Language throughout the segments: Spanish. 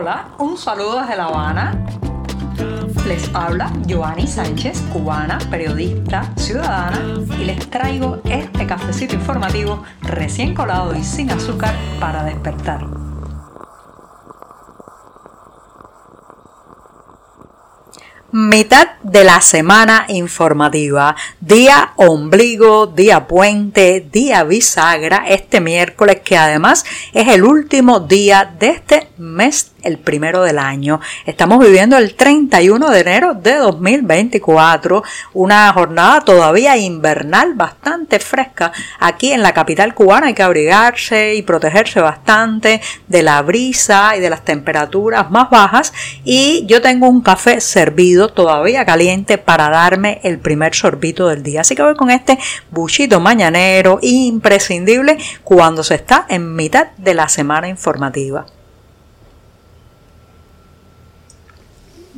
Hola, un saludo desde La Habana. Les habla Joanny Sánchez, cubana, periodista, ciudadana, y les traigo este cafecito informativo recién colado y sin azúcar para despertar. Mitad de la semana informativa, día ombligo, día puente, día bisagra, este miércoles que además es el último día de este mes el primero del año. Estamos viviendo el 31 de enero de 2024, una jornada todavía invernal bastante fresca aquí en la capital cubana. Hay que abrigarse y protegerse bastante de la brisa y de las temperaturas más bajas. Y yo tengo un café servido todavía caliente para darme el primer sorbito del día. Así que voy con este buchito mañanero imprescindible cuando se está en mitad de la semana informativa.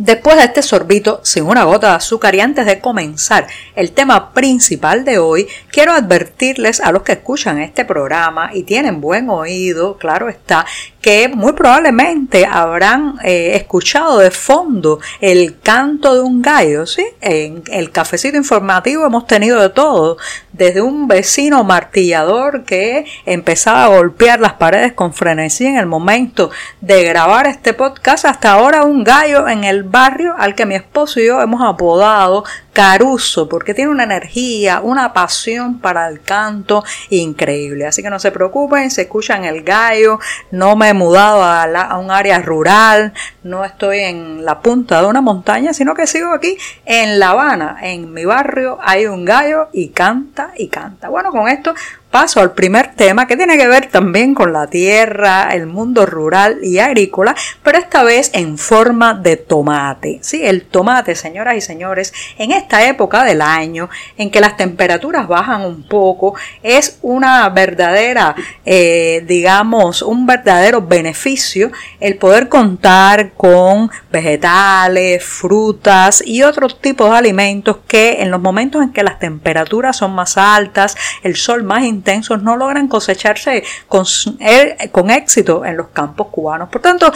Después de este sorbito sin una gota de azúcar y antes de comenzar el tema principal de hoy, quiero advertirles a los que escuchan este programa y tienen buen oído, claro está, que muy probablemente habrán eh, escuchado de fondo el canto de un gallo, ¿sí? En el cafecito informativo hemos tenido de todo, desde un vecino martillador que empezaba a golpear las paredes con frenesí en el momento de grabar este podcast, hasta ahora un gallo en el barrio al que mi esposo y yo hemos apodado Caruso, porque tiene una energía, una pasión para el canto increíble. Así que no se preocupen, se escuchan el gallo, no me he mudado a, a, un área rural, no estoy en la punta de una montaña, sino que sigo aquí en La Habana, en mi barrio hay un gallo y canta y canta. Bueno, con esto paso al primer tema que tiene que ver también con la tierra, el mundo rural y agrícola, pero esta vez en forma de tomate. Sí, el tomate, señoras y señores, en esta época del año en que las temperaturas bajan un poco, es una verdadera, eh, digamos, un verdadero beneficio el poder contar con vegetales, frutas y otros tipos de alimentos que en los momentos en que las temperaturas son más altas, el sol más intenso, no logran cosecharse con, eh, con éxito en los campos cubanos. Por tanto,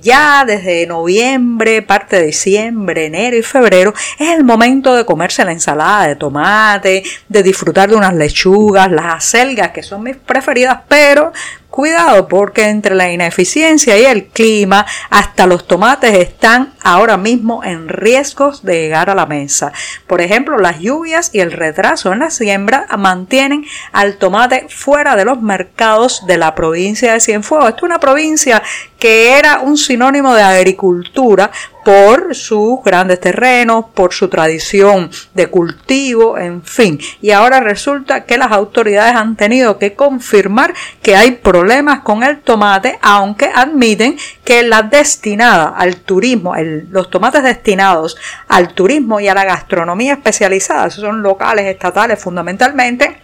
ya desde noviembre, parte de diciembre, enero y febrero, es el momento de comerse la ensalada de tomate, de disfrutar de unas lechugas, las acelgas, que son mis preferidas, pero Cuidado porque entre la ineficiencia y el clima, hasta los tomates están ahora mismo en riesgos de llegar a la mesa. Por ejemplo, las lluvias y el retraso en la siembra mantienen al tomate fuera de los mercados de la provincia de Cienfuegos. Esta es una provincia que era un sinónimo de agricultura por sus grandes terrenos, por su tradición de cultivo, en fin. Y ahora resulta que las autoridades han tenido que confirmar que hay problemas con el tomate, aunque admiten que la destinada al turismo, los tomates destinados al turismo y a la gastronomía especializada, son locales, estatales fundamentalmente,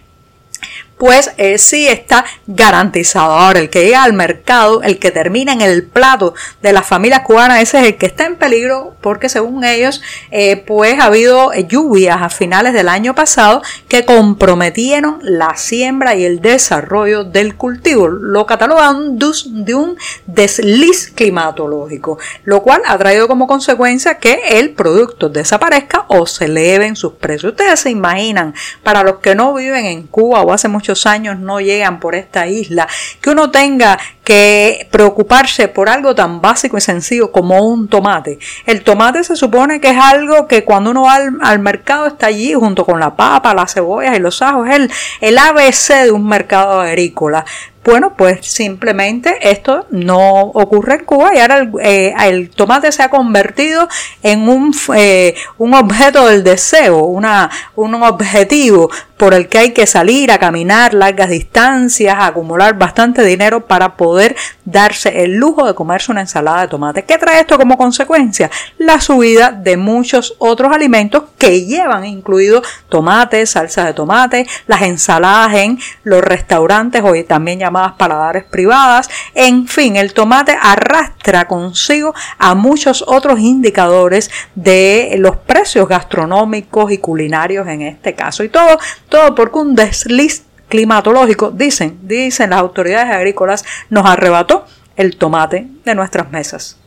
pues eh, sí está garantizado. Ahora, el que llega al mercado, el que termina en el plato de las familias cubanas, ese es el que está en peligro porque según ellos, eh, pues ha habido lluvias a finales del año pasado que comprometieron la siembra y el desarrollo del cultivo. Lo catalogan de un desliz climatológico, lo cual ha traído como consecuencia que el producto desaparezca o se eleven sus precios. Ustedes se imaginan, para los que no viven en Cuba o hace mucho años no llegan por esta isla, que uno tenga que preocuparse por algo tan básico y sencillo como un tomate. El tomate se supone que es algo que cuando uno va al, mercado está allí junto con la papa, las cebollas y los ajos, es el, el ABC de un mercado agrícola. Bueno, pues simplemente esto no ocurre en Cuba y ahora el, eh, tomate se ha convertido en un, eh, un objeto del deseo, una, un objetivo por el que hay que salir a caminar largas distancias, a acumular bastante dinero para poder darse el lujo de comerse una ensalada de tomate. ¿Qué trae esto como consecuencia? La subida de muchos otros alimentos que llevan incluido tomates, salsa de tomate, las ensaladas en los restaurantes hoy también llamados paladares privadas. En fin, el tomate arrastra consigo a muchos otros indicadores de los precios gastronómicos y culinarios en este caso. Y todo, todo porque un desliz climatológico, dicen, dicen las autoridades agrícolas, nos arrebató el tomate de nuestras mesas.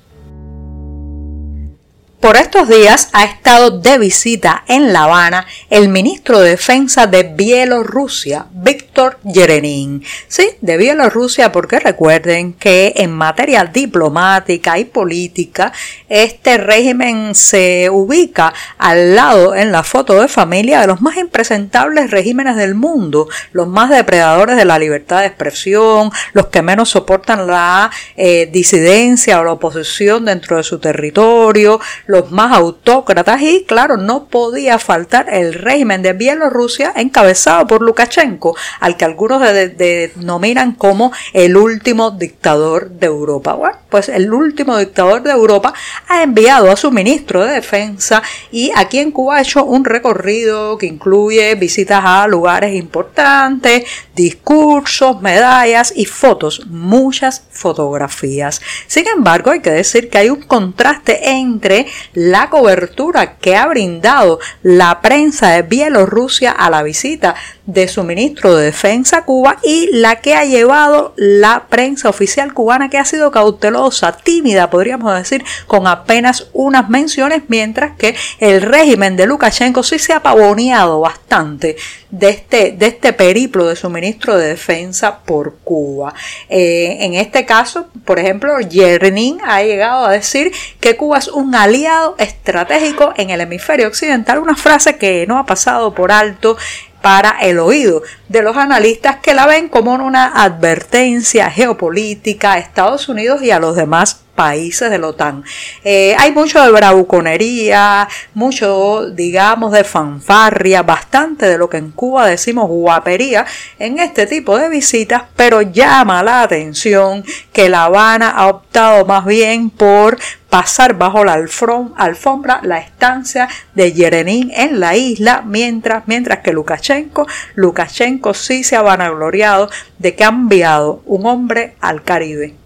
Por estos días ha estado de visita en La Habana el ministro de Defensa de Bielorrusia, Víctor Yerenin. Sí, de Bielorrusia porque recuerden que en materia diplomática y política este régimen se ubica al lado en la foto de familia de los más impresentables regímenes del mundo, los más depredadores de la libertad de expresión, los que menos soportan la eh, disidencia o la oposición dentro de su territorio, los más autócratas y claro, no podía faltar el régimen de Bielorrusia encabezado por Lukashenko, al que algunos denominan como el último dictador de Europa. Bueno, pues el último dictador de Europa ha enviado a su ministro de Defensa y aquí en Cuba ha hecho un recorrido que incluye visitas a lugares importantes, discursos, medallas y fotos, muchas fotografías. Sin embargo, hay que decir que hay un contraste entre la cobertura que ha brindado la prensa de Bielorrusia a la visita de su ministro de Defensa a Cuba y la que ha llevado la prensa oficial cubana que ha sido cautelosa, tímida, podríamos decir, con apenas unas menciones, mientras que el régimen de Lukashenko sí se ha pavoneado bastante de este, de este periplo de su ministro de Defensa por Cuba. Eh, en este caso, por ejemplo, Yernin ha llegado a decir que Cuba es un aliado estratégico en el hemisferio occidental, una frase que no ha pasado por alto para el oído de los analistas que la ven como una advertencia geopolítica a Estados Unidos y a los demás países de la OTAN. Eh, hay mucho de bravuconería, mucho, digamos, de fanfarria, bastante de lo que en Cuba decimos guapería en este tipo de visitas, pero llama la atención que La Habana ha optado más bien por pasar bajo la alfombra la estancia de Yerenin en la isla, mientras, mientras que Lukashenko, Lukashenko sí se ha vanagloriado de que ha enviado un hombre al Caribe.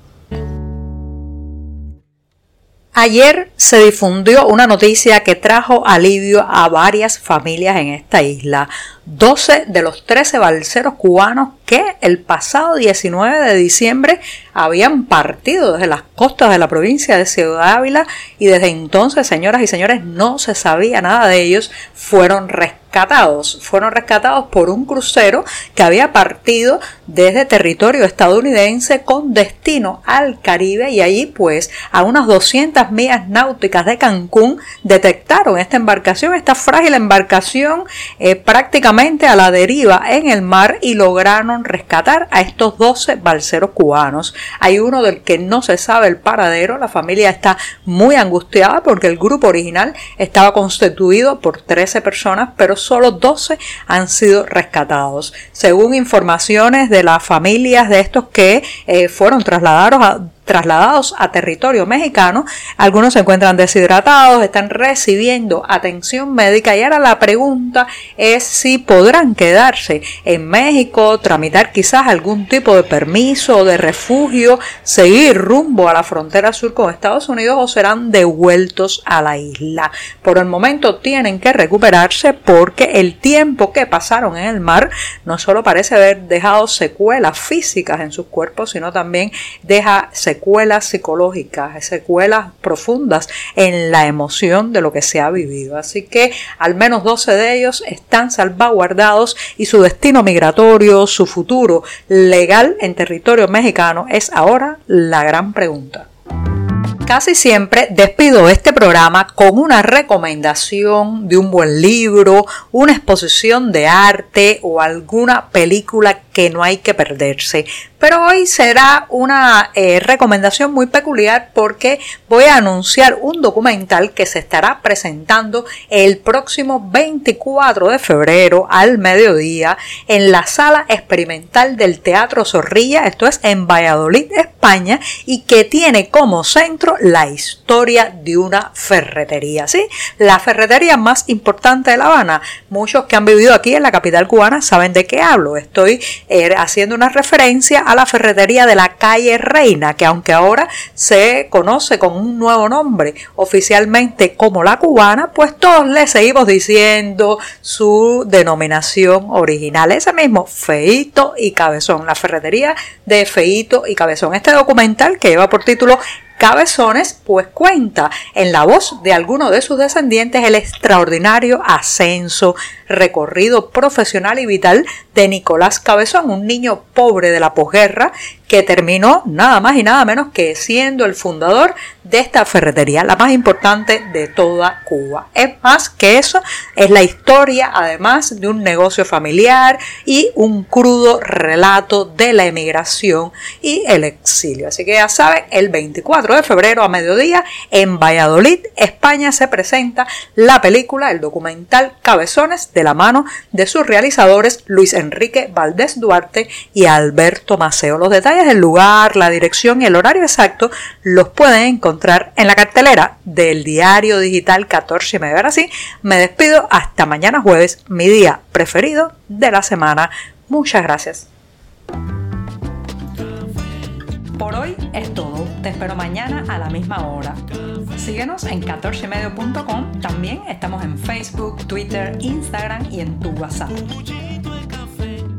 Ayer se difundió una noticia que trajo alivio a varias familias en esta isla. 12 de los 13 balseros cubanos que el pasado 19 de diciembre habían partido desde las costas de la provincia de Ciudad Ávila y desde entonces, señoras y señores, no se sabía nada de ellos, fueron rescatados. Fueron rescatados por un crucero que había partido desde territorio estadounidense con destino al Caribe y allí pues a unas 200 millas náuticas de Cancún detectaron esta embarcación, esta frágil embarcación eh, prácticamente a la deriva en el mar y lograron rescatar a estos 12 balseros cubanos. Hay uno del que no se sabe el paradero, la familia está muy angustiada porque el grupo original estaba constituido por 13 personas, pero solo 12 han sido rescatados. Según informaciones de las familias de estos que eh, fueron trasladados a trasladados a territorio mexicano. Algunos se encuentran deshidratados, están recibiendo atención médica y ahora la pregunta es si podrán quedarse en México, tramitar quizás algún tipo de permiso de refugio, seguir rumbo a la frontera sur con Estados Unidos o serán devueltos a la isla. Por el momento tienen que recuperarse porque el tiempo que pasaron en el mar no solo parece haber dejado secuelas físicas en sus cuerpos, sino también deja secuelas secuelas psicológicas, secuelas profundas en la emoción de lo que se ha vivido. Así que al menos 12 de ellos están salvaguardados y su destino migratorio, su futuro legal en territorio mexicano es ahora la gran pregunta. Casi siempre despido este programa con una recomendación de un buen libro, una exposición de arte o alguna película que no hay que perderse. Pero hoy será una eh, recomendación muy peculiar porque voy a anunciar un documental que se estará presentando el próximo 24 de febrero al mediodía en la sala experimental del Teatro Zorrilla, esto es en Valladolid, España, y que tiene como centro la historia de una ferretería, ¿sí? La ferretería más importante de La Habana. Muchos que han vivido aquí en la capital cubana saben de qué hablo. Estoy eh, haciendo una referencia a la ferretería de la calle Reina, que aunque ahora se conoce con un nuevo nombre oficialmente como la cubana, pues todos le seguimos diciendo su denominación original. Ese mismo, Feito y Cabezón, la ferretería de Feito y Cabezón. Este documental que lleva por título Cabezones, pues cuenta en la voz de alguno de sus descendientes el extraordinario ascenso, recorrido profesional y vital de Nicolás Cabezón, un niño pobre de la posguerra que terminó nada más y nada menos que siendo el fundador de esta ferretería, la más importante de toda Cuba. Es más que eso, es la historia además de un negocio familiar y un crudo relato de la emigración y el exilio. Así que ya saben, el 24 de febrero a mediodía en Valladolid, España, se presenta la película, el documental Cabezones de la mano de sus realizadores Luis Enrique Valdés Duarte y Alberto Maceo. Los detalles del lugar, la dirección y el horario exacto los pueden encontrar en la cartelera del diario digital 14 y medio. Ahora sí, me despido hasta mañana jueves, mi día preferido de la semana. Muchas gracias. Por hoy es todo. Te espero mañana a la misma hora. Síguenos en 14medio.com. También estamos en Facebook, Twitter, Instagram y en tu WhatsApp.